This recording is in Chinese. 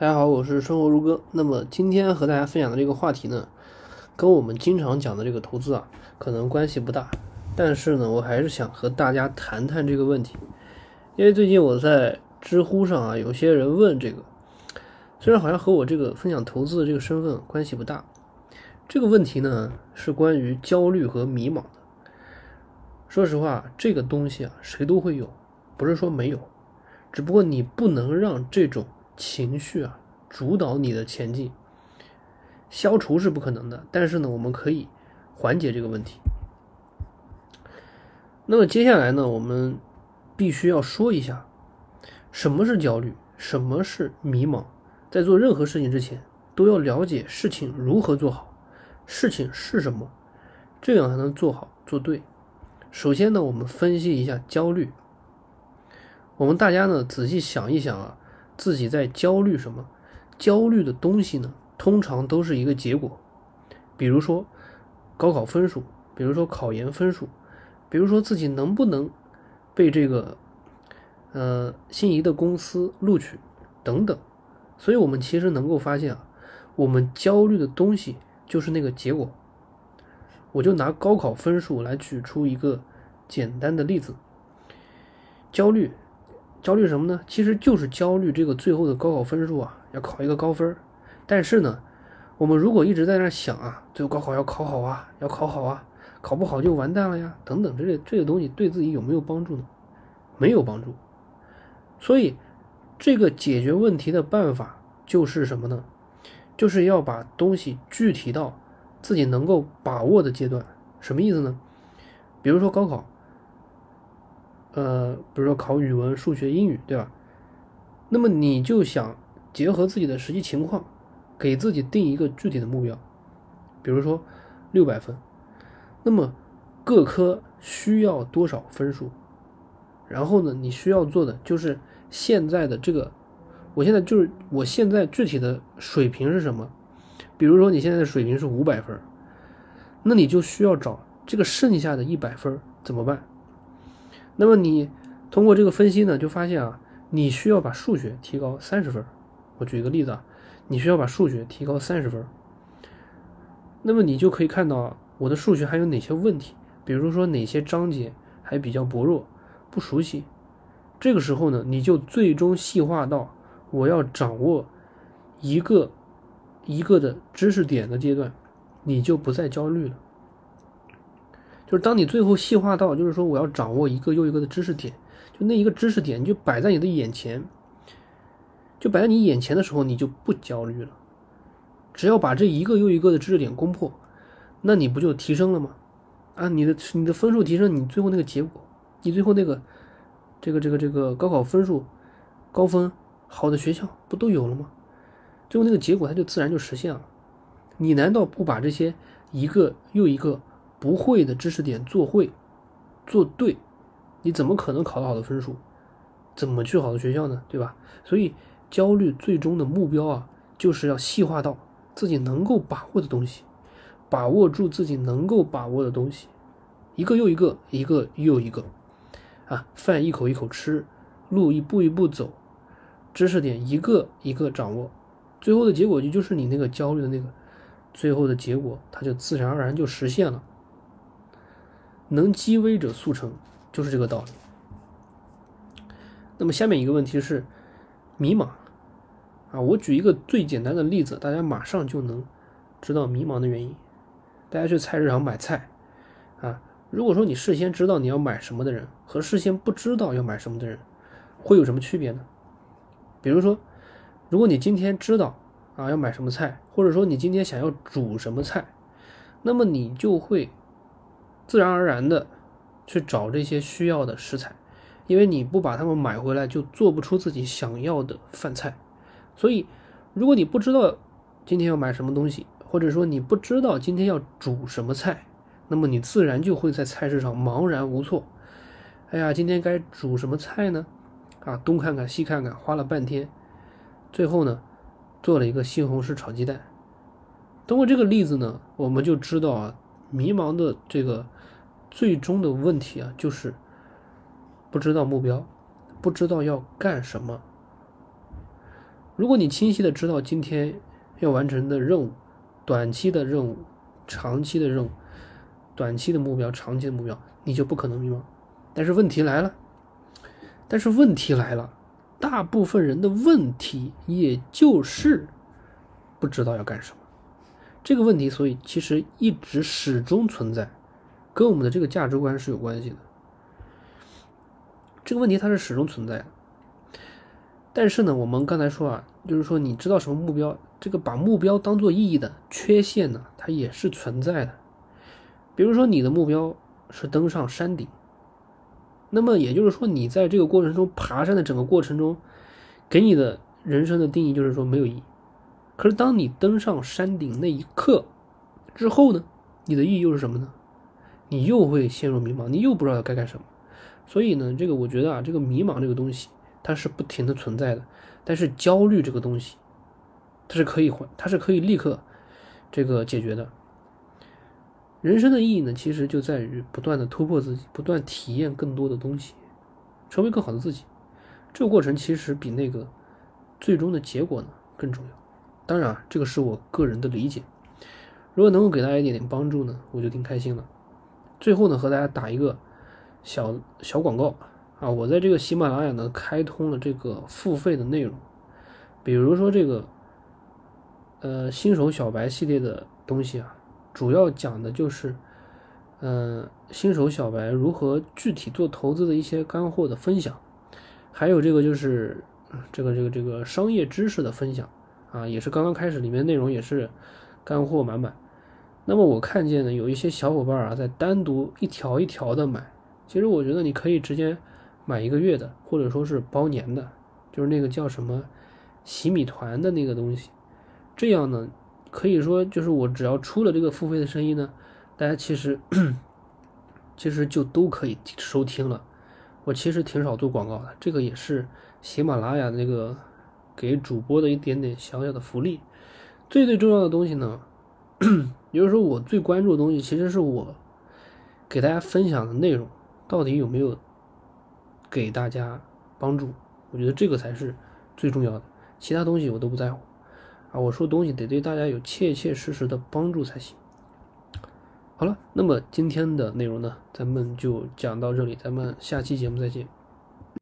大家好，我是生活如歌。那么今天和大家分享的这个话题呢，跟我们经常讲的这个投资啊，可能关系不大。但是呢，我还是想和大家谈谈这个问题，因为最近我在知乎上啊，有些人问这个，虽然好像和我这个分享投资的这个身份关系不大。这个问题呢，是关于焦虑和迷茫的。说实话，这个东西啊，谁都会有，不是说没有，只不过你不能让这种。情绪啊，主导你的前进，消除是不可能的，但是呢，我们可以缓解这个问题。那么接下来呢，我们必须要说一下，什么是焦虑，什么是迷茫。在做任何事情之前，都要了解事情如何做好，事情是什么，这样才能做好做对。首先呢，我们分析一下焦虑。我们大家呢，仔细想一想啊。自己在焦虑什么？焦虑的东西呢？通常都是一个结果，比如说高考分数，比如说考研分数，比如说自己能不能被这个呃心仪的公司录取等等。所以，我们其实能够发现啊，我们焦虑的东西就是那个结果。我就拿高考分数来举出一个简单的例子，焦虑。焦虑什么呢？其实就是焦虑这个最后的高考分数啊，要考一个高分但是呢，我们如果一直在那想啊，最后高考要考好啊，要考好啊，考不好就完蛋了呀，等等，这些这些东西对自己有没有帮助呢？没有帮助。所以，这个解决问题的办法就是什么呢？就是要把东西具体到自己能够把握的阶段。什么意思呢？比如说高考。呃，比如说考语文、数学、英语，对吧？那么你就想结合自己的实际情况，给自己定一个具体的目标，比如说六百分，那么各科需要多少分数？然后呢，你需要做的就是现在的这个，我现在就是我现在具体的水平是什么？比如说你现在的水平是五百分，那你就需要找这个剩下的一百分怎么办？那么你通过这个分析呢，就发现啊，你需要把数学提高三十分。我举一个例子啊，你需要把数学提高三十分。那么你就可以看到我的数学还有哪些问题，比如说哪些章节还比较薄弱、不熟悉。这个时候呢，你就最终细化到我要掌握一个一个的知识点的阶段，你就不再焦虑了。就是当你最后细化到，就是说我要掌握一个又一个的知识点，就那一个知识点就摆在你的眼前，就摆在你眼前的时候，你就不焦虑了。只要把这一个又一个的知识点攻破，那你不就提升了吗？啊，你的你的分数提升，你最后那个结果，你最后那个这个这个这个高考分数高分好的学校不都有了吗？最后那个结果它就自然就实现了。你难道不把这些一个又一个？不会的知识点做会，做对，你怎么可能考到好的分数？怎么去好的学校呢？对吧？所以焦虑最终的目标啊，就是要细化到自己能够把握的东西，把握住自己能够把握的东西，一个又一个，一个又一个，啊，饭一口一口吃，路一步一步走，知识点一个一个掌握，最后的结果就就是你那个焦虑的那个，最后的结果，它就自然而然就实现了。能积微者速成，就是这个道理。那么下面一个问题是迷茫啊，我举一个最简单的例子，大家马上就能知道迷茫的原因。大家去菜市场买菜啊，如果说你事先知道你要买什么的人和事先不知道要买什么的人，会有什么区别呢？比如说，如果你今天知道啊要买什么菜，或者说你今天想要煮什么菜，那么你就会。自然而然的去找这些需要的食材，因为你不把它们买回来，就做不出自己想要的饭菜。所以，如果你不知道今天要买什么东西，或者说你不知道今天要煮什么菜，那么你自然就会在菜市场茫然无措。哎呀，今天该煮什么菜呢？啊，东看看西看看，花了半天，最后呢，做了一个西红柿炒鸡蛋。通过这个例子呢，我们就知道啊，迷茫的这个。最终的问题啊，就是不知道目标，不知道要干什么。如果你清晰的知道今天要完成的任务，短期的任务、长期的任务、短期的目标、长期的目标，你就不可能迷茫。但是问题来了，但是问题来了，大部分人的问题也就是不知道要干什么。这个问题，所以其实一直始终存在，跟我们的这个价值观是有关系的。这个问题它是始终存在的。但是呢，我们刚才说啊，就是说你知道什么目标，这个把目标当做意义的缺陷呢，它也是存在的。比如说你的目标是登上山顶，那么也就是说你在这个过程中爬山的整个过程中，给你的人生的定义就是说没有意义。可是当你登上山顶那一刻之后呢，你的意义又是什么呢？你又会陷入迷茫，你又不知道该干什么。所以呢，这个我觉得啊，这个迷茫这个东西。它是不停的存在的，但是焦虑这个东西，它是可以换，它是可以立刻这个解决的。人生的意义呢，其实就在于不断的突破自己，不断体验更多的东西，成为更好的自己。这个过程其实比那个最终的结果呢更重要。当然，这个是我个人的理解。如果能够给大家一点点帮助呢，我就挺开心了。最后呢，和大家打一个小小广告。啊，我在这个喜马拉雅呢开通了这个付费的内容，比如说这个，呃，新手小白系列的东西啊，主要讲的就是，嗯，新手小白如何具体做投资的一些干货的分享，还有这个就是这个这个这个商业知识的分享，啊，也是刚刚开始，里面内容也是干货满满。那么我看见呢，有一些小伙伴啊，在单独一条一条的买，其实我觉得你可以直接。买一个月的，或者说是包年的，就是那个叫什么洗米团的那个东西。这样呢，可以说就是我只要出了这个付费的声音呢，大家其实其实就都可以收听了。我其实挺少做广告的，这个也是喜马拉雅那个给主播的一点点小小的福利。最最重要的东西呢，也就是说我最关注的东西，其实是我给大家分享的内容到底有没有。给大家帮助，我觉得这个才是最重要的，其他东西我都不在乎啊！我说东西得对大家有切切实实的帮助才行。好了，那么今天的内容呢，咱们就讲到这里，咱们下期节目再见。